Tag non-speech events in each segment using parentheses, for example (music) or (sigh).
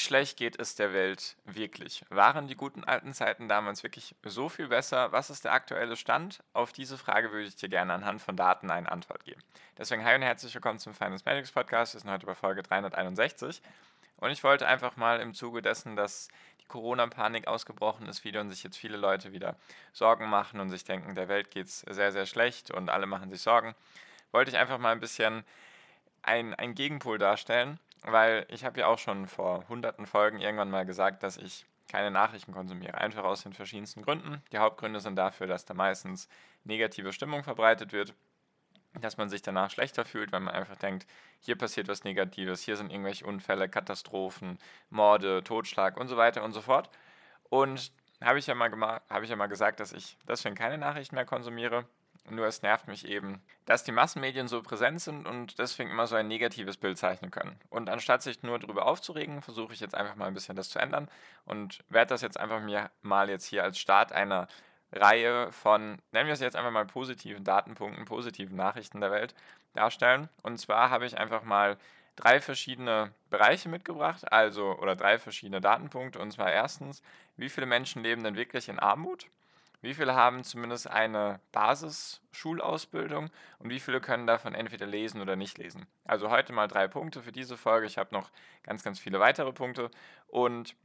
Schlecht geht es der Welt wirklich? Waren die guten alten Zeiten damals wirklich so viel besser? Was ist der aktuelle Stand? Auf diese Frage würde ich dir gerne anhand von Daten eine Antwort geben. Deswegen hi und herzlich willkommen zum Finance Medics Podcast. Wir sind heute bei Folge 361. Und ich wollte einfach mal im Zuge dessen, dass die Corona-Panik ausgebrochen ist wieder und sich jetzt viele Leute wieder Sorgen machen und sich denken, der Welt geht es sehr, sehr schlecht und alle machen sich Sorgen, wollte ich einfach mal ein bisschen ein, ein Gegenpol darstellen weil ich habe ja auch schon vor hunderten Folgen irgendwann mal gesagt, dass ich keine Nachrichten konsumiere. Einfach aus den verschiedensten Gründen. Die Hauptgründe sind dafür, dass da meistens negative Stimmung verbreitet wird, dass man sich danach schlechter fühlt, weil man einfach denkt, hier passiert was Negatives, hier sind irgendwelche Unfälle, Katastrophen, Morde, Totschlag und so weiter und so fort. Und habe ich, ja mal habe ich ja mal gesagt, dass ich deswegen keine Nachrichten mehr konsumiere, nur es nervt mich eben, dass die Massenmedien so präsent sind und deswegen immer so ein negatives Bild zeichnen können. Und anstatt sich nur darüber aufzuregen, versuche ich jetzt einfach mal ein bisschen das zu ändern und werde das jetzt einfach mir mal jetzt hier als Start einer Reihe von, nennen wir es jetzt einfach mal positiven Datenpunkten, positiven Nachrichten der Welt darstellen. Und zwar habe ich einfach mal drei verschiedene Bereiche mitgebracht, also oder drei verschiedene Datenpunkte. Und zwar erstens, wie viele Menschen leben denn wirklich in Armut? Wie viele haben zumindest eine Basisschulausbildung und wie viele können davon entweder lesen oder nicht lesen? Also heute mal drei Punkte für diese Folge. Ich habe noch ganz, ganz viele weitere Punkte. Und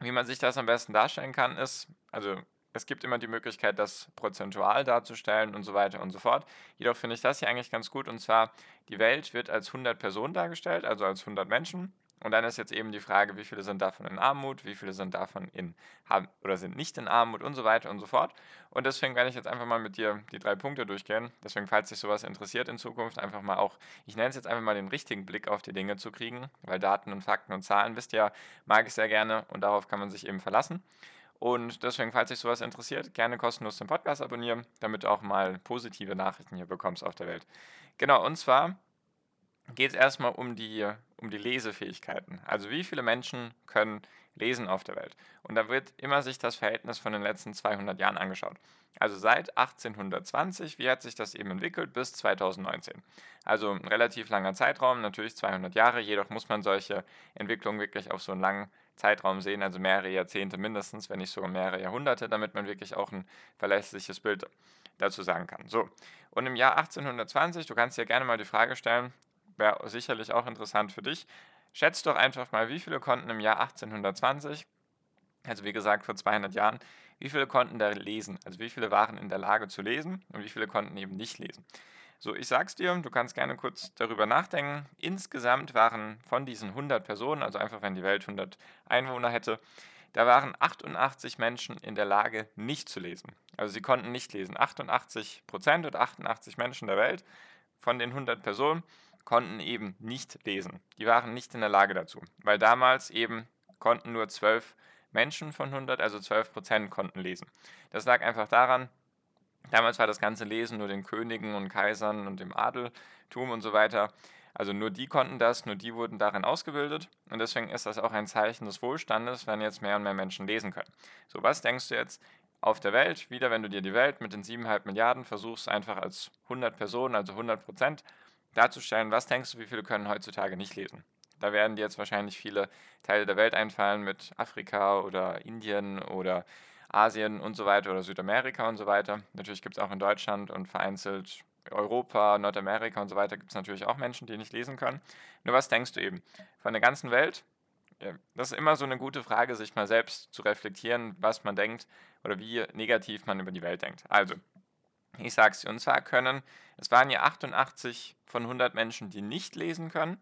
wie man sich das am besten darstellen kann, ist, also es gibt immer die Möglichkeit, das prozentual darzustellen und so weiter und so fort. Jedoch finde ich das hier eigentlich ganz gut und zwar, die Welt wird als 100 Personen dargestellt, also als 100 Menschen und dann ist jetzt eben die Frage, wie viele sind davon in Armut, wie viele sind davon in oder sind nicht in Armut und so weiter und so fort. Und deswegen werde ich jetzt einfach mal mit dir die drei Punkte durchgehen. Deswegen, falls dich sowas interessiert in Zukunft, einfach mal auch, ich nenne es jetzt einfach mal den richtigen Blick auf die Dinge zu kriegen, weil Daten und Fakten und Zahlen, wisst ihr, mag ich sehr gerne und darauf kann man sich eben verlassen. Und deswegen, falls dich sowas interessiert, gerne kostenlos den Podcast abonnieren, damit du auch mal positive Nachrichten hier bekommst auf der Welt. Genau, und zwar geht es erstmal um die, um die Lesefähigkeiten. Also wie viele Menschen können lesen auf der Welt? Und da wird immer sich das Verhältnis von den letzten 200 Jahren angeschaut. Also seit 1820, wie hat sich das eben entwickelt, bis 2019. Also ein relativ langer Zeitraum, natürlich 200 Jahre, jedoch muss man solche Entwicklungen wirklich auf so einen langen Zeitraum sehen, also mehrere Jahrzehnte mindestens, wenn nicht sogar mehrere Jahrhunderte, damit man wirklich auch ein verlässliches Bild dazu sagen kann. So, und im Jahr 1820, du kannst dir gerne mal die Frage stellen, wäre sicherlich auch interessant für dich. Schätzt doch einfach mal, wie viele konnten im Jahr 1820, also wie gesagt vor 200 Jahren, wie viele konnten da lesen? Also wie viele waren in der Lage zu lesen und wie viele konnten eben nicht lesen? So, ich sag's dir, du kannst gerne kurz darüber nachdenken. Insgesamt waren von diesen 100 Personen, also einfach wenn die Welt 100 Einwohner hätte, da waren 88 Menschen in der Lage, nicht zu lesen. Also sie konnten nicht lesen. 88 Prozent oder 88 Menschen der Welt von den 100 Personen konnten eben nicht lesen. Die waren nicht in der Lage dazu, weil damals eben konnten nur 12 Menschen von 100, also 12 Prozent konnten lesen. Das lag einfach daran, damals war das ganze Lesen nur den Königen und Kaisern und dem Adeltum und so weiter. Also nur die konnten das, nur die wurden darin ausgebildet und deswegen ist das auch ein Zeichen des Wohlstandes, wenn jetzt mehr und mehr Menschen lesen können. So, was denkst du jetzt auf der Welt? Wieder, wenn du dir die Welt mit den 7,5 Milliarden versuchst, einfach als 100 Personen, also 100 Prozent darzustellen, was denkst du, wie viele können heutzutage nicht lesen? Da werden dir jetzt wahrscheinlich viele Teile der Welt einfallen mit Afrika oder Indien oder Asien und so weiter oder Südamerika und so weiter. Natürlich gibt es auch in Deutschland und vereinzelt Europa, Nordamerika und so weiter gibt es natürlich auch Menschen, die nicht lesen können. Nur was denkst du eben? Von der ganzen Welt? Das ist immer so eine gute Frage, sich mal selbst zu reflektieren, was man denkt oder wie negativ man über die Welt denkt. Also, ich sage es dir, und zwar können, es waren ja 88 von 100 Menschen, die nicht lesen können.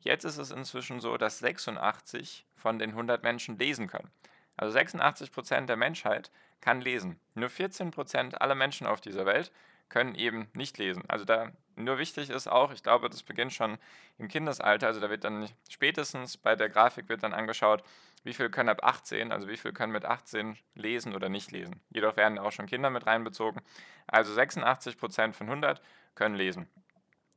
Jetzt ist es inzwischen so, dass 86 von den 100 Menschen lesen können. Also 86 Prozent der Menschheit kann lesen. Nur 14 Prozent aller Menschen auf dieser Welt können eben nicht lesen. Also da Nur wichtig ist auch, ich glaube, das beginnt schon im Kindesalter, also da wird dann spätestens bei der Grafik wird dann angeschaut, wie viel können ab 18, also wie viel können mit 18 lesen oder nicht lesen. Jedoch werden auch schon Kinder mit reinbezogen. Also 86% von 100 können lesen.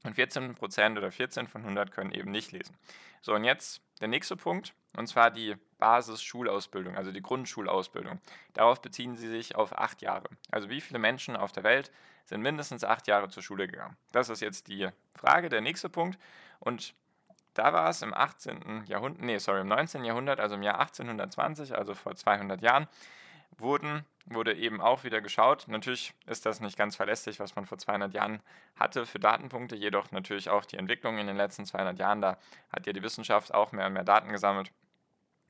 Und 14% oder 14 von 100 können eben nicht lesen. So, und jetzt der nächste Punkt, und zwar die Basisschulausbildung, also die Grundschulausbildung. Darauf beziehen sie sich auf acht Jahre. Also wie viele Menschen auf der Welt sind mindestens acht Jahre zur Schule gegangen? Das ist jetzt die Frage, der nächste Punkt. Und da war es im 18. Jahrhundert, nee, sorry, im 19. Jahrhundert, also im Jahr 1820, also vor 200 Jahren, wurden, wurde eben auch wieder geschaut. Natürlich ist das nicht ganz verlässlich, was man vor 200 Jahren hatte für Datenpunkte, jedoch natürlich auch die Entwicklung in den letzten 200 Jahren. Da hat ja die Wissenschaft auch mehr und mehr Daten gesammelt.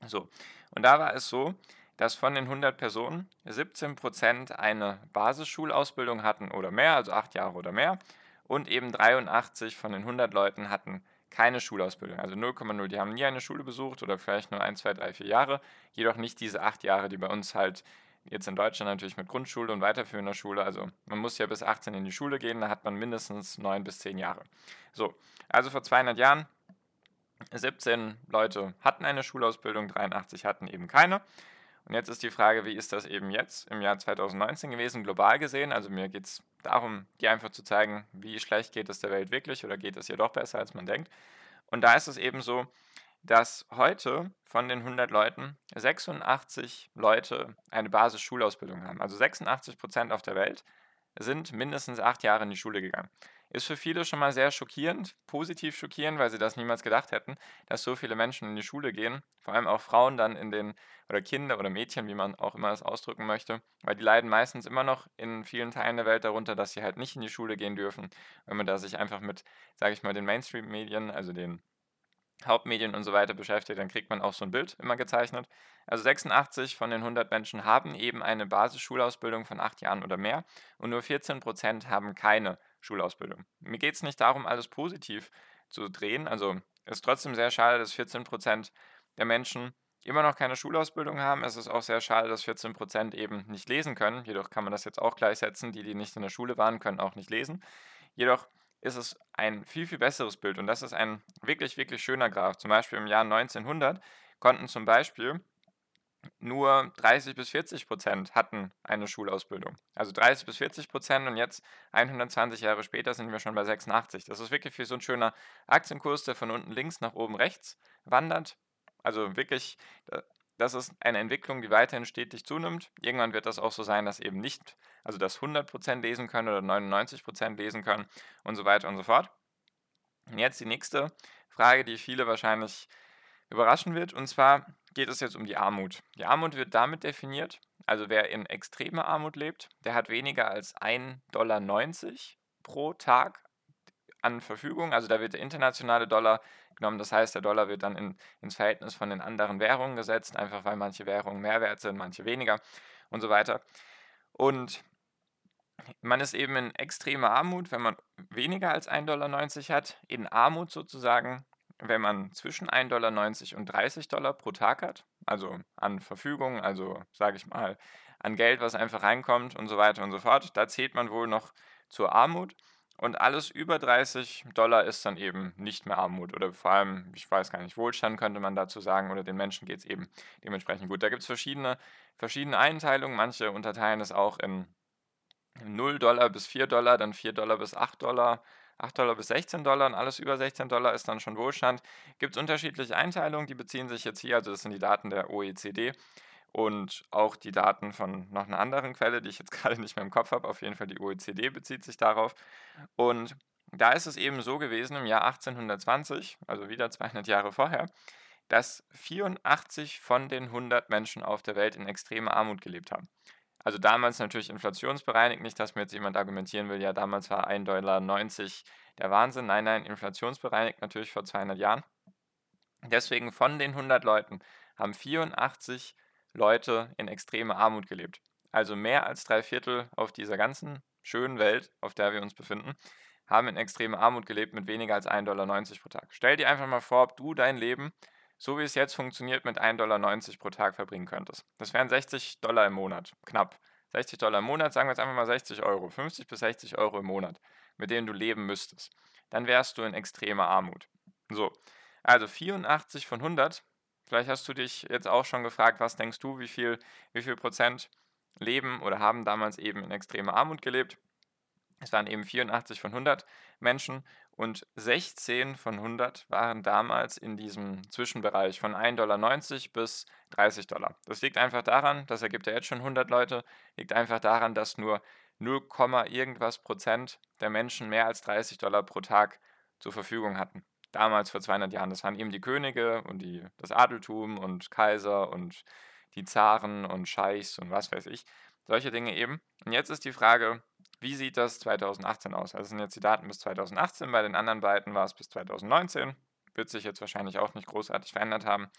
So, und da war es so, dass von den 100 Personen 17 Prozent eine Basisschulausbildung hatten oder mehr, also acht Jahre oder mehr, und eben 83 von den 100 Leuten hatten keine Schulausbildung, also 0,0. Die haben nie eine Schule besucht oder vielleicht nur ein, zwei, drei, vier Jahre, jedoch nicht diese acht Jahre, die bei uns halt jetzt in Deutschland natürlich mit Grundschule und weiterführender Schule, also man muss ja bis 18 in die Schule gehen, da hat man mindestens neun bis zehn Jahre. So, also vor 200 Jahren 17 Leute hatten eine Schulausbildung, 83 hatten eben keine. Und jetzt ist die Frage, wie ist das eben jetzt im Jahr 2019 gewesen, global gesehen? Also mir geht es darum, dir einfach zu zeigen, wie schlecht geht es der Welt wirklich oder geht es ihr doch besser, als man denkt. Und da ist es eben so, dass heute von den 100 Leuten 86 Leute eine Basisschulausbildung haben. Also 86 Prozent auf der Welt sind mindestens acht Jahre in die Schule gegangen. Ist für viele schon mal sehr schockierend, positiv schockierend, weil sie das niemals gedacht hätten, dass so viele Menschen in die Schule gehen, vor allem auch Frauen dann in den, oder Kinder oder Mädchen, wie man auch immer das ausdrücken möchte, weil die leiden meistens immer noch in vielen Teilen der Welt darunter, dass sie halt nicht in die Schule gehen dürfen, wenn man da sich einfach mit, sage ich mal, den Mainstream-Medien, also den Hauptmedien und so weiter beschäftigt, dann kriegt man auch so ein Bild immer gezeichnet. Also 86 von den 100 Menschen haben eben eine Basisschulausbildung von acht Jahren oder mehr und nur 14 Prozent haben keine Schulausbildung. Mir geht es nicht darum, alles positiv zu drehen. Also es ist trotzdem sehr schade, dass 14 Prozent der Menschen immer noch keine Schulausbildung haben. Es ist auch sehr schade, dass 14 Prozent eben nicht lesen können. Jedoch kann man das jetzt auch gleichsetzen. Die, die nicht in der Schule waren, können auch nicht lesen. Jedoch ist es ein viel, viel besseres Bild. Und das ist ein wirklich, wirklich schöner Graph. Zum Beispiel im Jahr 1900 konnten zum Beispiel nur 30 bis 40 Prozent hatten eine Schulausbildung. Also 30 bis 40 Prozent und jetzt 120 Jahre später sind wir schon bei 86. Das ist wirklich wie so ein schöner Aktienkurs, der von unten links nach oben rechts wandert. Also wirklich das ist eine Entwicklung, die weiterhin stetig zunimmt. Irgendwann wird das auch so sein, dass eben nicht, also dass 100% lesen können oder 99% lesen können und so weiter und so fort. Und jetzt die nächste Frage, die viele wahrscheinlich überraschen wird, und zwar geht es jetzt um die Armut. Die Armut wird damit definiert, also wer in extremer Armut lebt, der hat weniger als 1,90 Dollar pro Tag an Verfügung. Also da wird der internationale Dollar genommen. Das heißt, der Dollar wird dann in, ins Verhältnis von den anderen Währungen gesetzt, einfach weil manche Währungen mehr wert sind, manche weniger und so weiter. Und man ist eben in extremer Armut, wenn man weniger als 1,90 Dollar hat, in Armut sozusagen, wenn man zwischen 1,90 Dollar und 30 Dollar pro Tag hat, also an Verfügung, also sage ich mal, an Geld, was einfach reinkommt und so weiter und so fort, da zählt man wohl noch zur Armut. Und alles über 30 Dollar ist dann eben nicht mehr Armut oder vor allem, ich weiß gar nicht, Wohlstand könnte man dazu sagen oder den Menschen geht es eben dementsprechend gut. Da gibt es verschiedene, verschiedene Einteilungen. Manche unterteilen es auch in 0 Dollar bis 4 Dollar, dann 4 Dollar bis 8 Dollar, 8 Dollar bis 16 Dollar und alles über 16 Dollar ist dann schon Wohlstand. Gibt es unterschiedliche Einteilungen, die beziehen sich jetzt hier, also das sind die Daten der OECD und auch die Daten von noch einer anderen Quelle, die ich jetzt (laughs) gerade nicht mehr im Kopf habe. Auf jeden Fall die OECD bezieht sich darauf. Und da ist es eben so gewesen im Jahr 1820, also wieder 200 Jahre vorher, dass 84 von den 100 Menschen auf der Welt in extremer Armut gelebt haben. Also damals natürlich inflationsbereinigt, nicht, dass mir jetzt jemand argumentieren will, ja, damals war 1,90 Dollar der Wahnsinn. Nein, nein, inflationsbereinigt natürlich vor 200 Jahren. Deswegen von den 100 Leuten haben 84 Leute in extremer Armut gelebt. Also mehr als drei Viertel auf dieser ganzen schönen Welt, auf der wir uns befinden, haben in extremer Armut gelebt mit weniger als 1,90 Dollar pro Tag. Stell dir einfach mal vor, ob du dein Leben, so wie es jetzt funktioniert, mit 1,90 Dollar pro Tag verbringen könntest. Das wären 60 Dollar im Monat, knapp. 60 Dollar im Monat, sagen wir jetzt einfach mal 60 Euro, 50 bis 60 Euro im Monat. mit denen du leben müsstest, dann wärst du in extremer Armut. So, also 84 von 100. Vielleicht hast du dich jetzt auch schon gefragt, was denkst du, wie viel, wie viel Prozent leben oder haben damals eben in extremer Armut gelebt? Es waren eben 84 von 100 Menschen und 16 von 100 waren damals in diesem Zwischenbereich von 1,90 Dollar bis 30 Dollar. Das liegt einfach daran, das ergibt ja jetzt schon 100 Leute, liegt einfach daran, dass nur 0, irgendwas Prozent der Menschen mehr als 30 Dollar pro Tag zur Verfügung hatten. Damals vor 200 Jahren. Das waren eben die Könige und die, das Adeltum und Kaiser und die Zaren und Scheichs und was weiß ich. Solche Dinge eben. Und jetzt ist die Frage, wie sieht das 2018 aus? Also das sind jetzt die Daten bis 2018, bei den anderen beiden war es bis 2019. Wird sich jetzt wahrscheinlich auch nicht großartig verändert haben.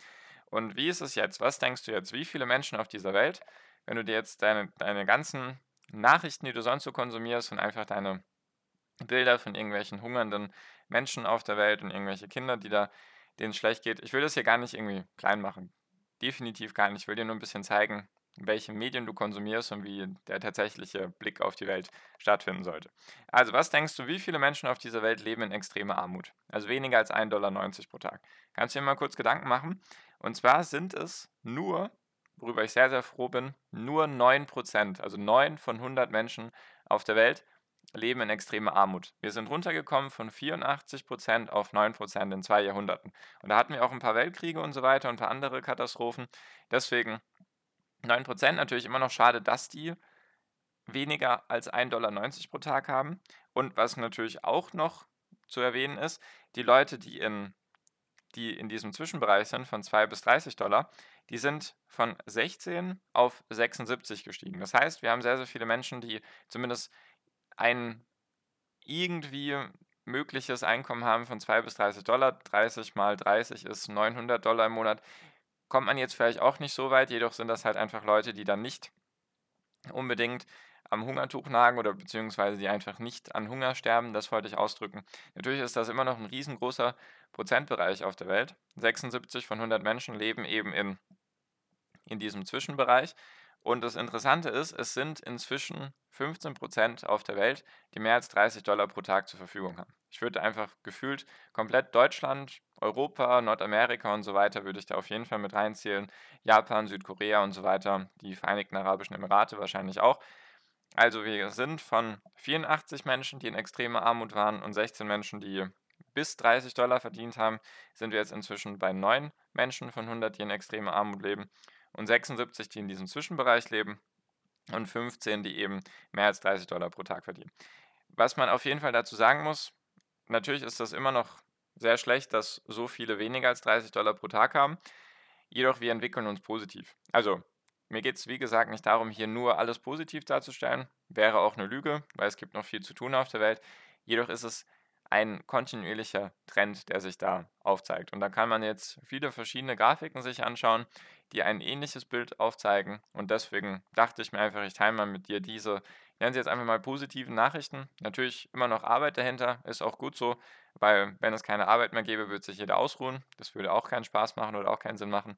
Und wie ist es jetzt? Was denkst du jetzt? Wie viele Menschen auf dieser Welt, wenn du dir jetzt deine, deine ganzen Nachrichten, die du sonst so konsumierst und einfach deine Bilder von irgendwelchen hungernden Menschen auf der Welt und irgendwelche Kinder, die da denen schlecht geht. Ich will das hier gar nicht irgendwie klein machen. Definitiv gar nicht. Ich will dir nur ein bisschen zeigen, welche Medien du konsumierst und wie der tatsächliche Blick auf die Welt stattfinden sollte. Also, was denkst du, wie viele Menschen auf dieser Welt leben in extremer Armut? Also weniger als 1,90 Dollar pro Tag. Kannst du dir mal kurz Gedanken machen? Und zwar sind es nur, worüber ich sehr, sehr froh bin, nur 9%, also 9 von 100 Menschen auf der Welt leben in extremer Armut. Wir sind runtergekommen von 84% auf 9% in zwei Jahrhunderten. Und da hatten wir auch ein paar Weltkriege und so weiter und ein paar andere Katastrophen. Deswegen 9% natürlich immer noch schade, dass die weniger als 1,90 Dollar pro Tag haben. Und was natürlich auch noch zu erwähnen ist, die Leute, die in, die in diesem Zwischenbereich sind, von 2 bis 30 Dollar, die sind von 16 auf 76 gestiegen. Das heißt, wir haben sehr, sehr viele Menschen, die zumindest ein irgendwie mögliches Einkommen haben von 2 bis 30 Dollar. 30 mal 30 ist 900 Dollar im Monat kommt man jetzt vielleicht auch nicht so weit, jedoch sind das halt einfach Leute, die dann nicht unbedingt am Hungertuch nagen oder beziehungsweise die einfach nicht an Hunger sterben, das wollte ich ausdrücken. Natürlich ist das immer noch ein riesengroßer Prozentbereich auf der Welt. 76 von 100 Menschen leben eben in, in diesem Zwischenbereich. Und das Interessante ist, es sind inzwischen 15 Prozent auf der Welt, die mehr als 30 Dollar pro Tag zur Verfügung haben. Ich würde einfach gefühlt komplett Deutschland, Europa, Nordamerika und so weiter würde ich da auf jeden Fall mit reinzählen. Japan, Südkorea und so weiter, die Vereinigten Arabischen Emirate wahrscheinlich auch. Also wir sind von 84 Menschen, die in extremer Armut waren und 16 Menschen, die bis 30 Dollar verdient haben, sind wir jetzt inzwischen bei 9 Menschen von 100, die in extremer Armut leben und 76, die in diesem Zwischenbereich leben und 15, die eben mehr als 30 Dollar pro Tag verdienen. Was man auf jeden Fall dazu sagen muss, natürlich ist das immer noch sehr schlecht, dass so viele weniger als 30 Dollar pro Tag haben. Jedoch wir entwickeln uns positiv. Also mir geht es wie gesagt nicht darum, hier nur alles positiv darzustellen. Wäre auch eine Lüge, weil es gibt noch viel zu tun auf der Welt. Jedoch ist es ein kontinuierlicher Trend, der sich da aufzeigt. Und da kann man jetzt viele verschiedene Grafiken sich anschauen, die ein ähnliches Bild aufzeigen. Und deswegen dachte ich mir einfach, ich teile mal mit dir diese, nennen sie jetzt einfach mal positiven Nachrichten. Natürlich immer noch Arbeit dahinter, ist auch gut so, weil wenn es keine Arbeit mehr gäbe, würde sich jeder ausruhen. Das würde auch keinen Spaß machen oder auch keinen Sinn machen.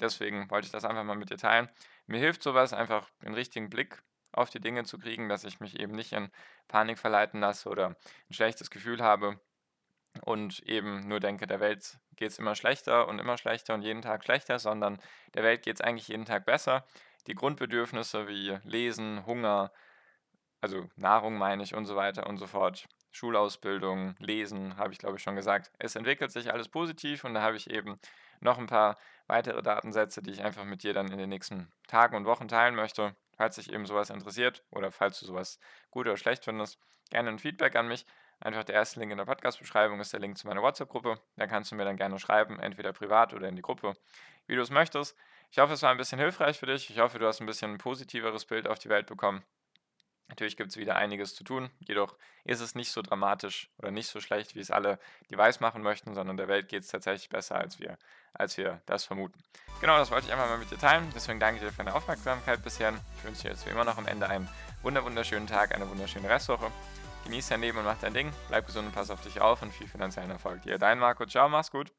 Deswegen wollte ich das einfach mal mit dir teilen. Mir hilft sowas, einfach den richtigen Blick auf die Dinge zu kriegen, dass ich mich eben nicht in Panik verleiten lasse oder ein schlechtes Gefühl habe und eben nur denke, der Welt geht es immer schlechter und immer schlechter und jeden Tag schlechter, sondern der Welt geht es eigentlich jeden Tag besser. Die Grundbedürfnisse wie Lesen, Hunger, also Nahrung meine ich und so weiter und so fort, Schulausbildung, Lesen, habe ich glaube ich schon gesagt. Es entwickelt sich alles positiv und da habe ich eben noch ein paar weitere Datensätze, die ich einfach mit dir dann in den nächsten Tagen und Wochen teilen möchte. Falls dich eben sowas interessiert oder falls du sowas gut oder schlecht findest, gerne ein Feedback an mich. Einfach der erste Link in der Podcast-Beschreibung ist der Link zu meiner WhatsApp-Gruppe. Da kannst du mir dann gerne schreiben, entweder privat oder in die Gruppe, wie du es möchtest. Ich hoffe, es war ein bisschen hilfreich für dich. Ich hoffe, du hast ein bisschen ein positiveres Bild auf die Welt bekommen. Natürlich gibt es wieder einiges zu tun, jedoch ist es nicht so dramatisch oder nicht so schlecht, wie es alle die weiß machen möchten, sondern der Welt geht es tatsächlich besser, als wir, als wir das vermuten. Genau, das wollte ich einfach mal mit dir teilen. Deswegen danke ich dir für deine Aufmerksamkeit bisher. Ich wünsche dir jetzt wie immer noch am Ende einen wunderschönen Tag, eine wunderschöne Restwoche. Genieß dein Leben und mach dein Ding. Bleib gesund und pass auf dich auf und viel finanziellen Erfolg dir. Dein Marco, ciao, mach's gut.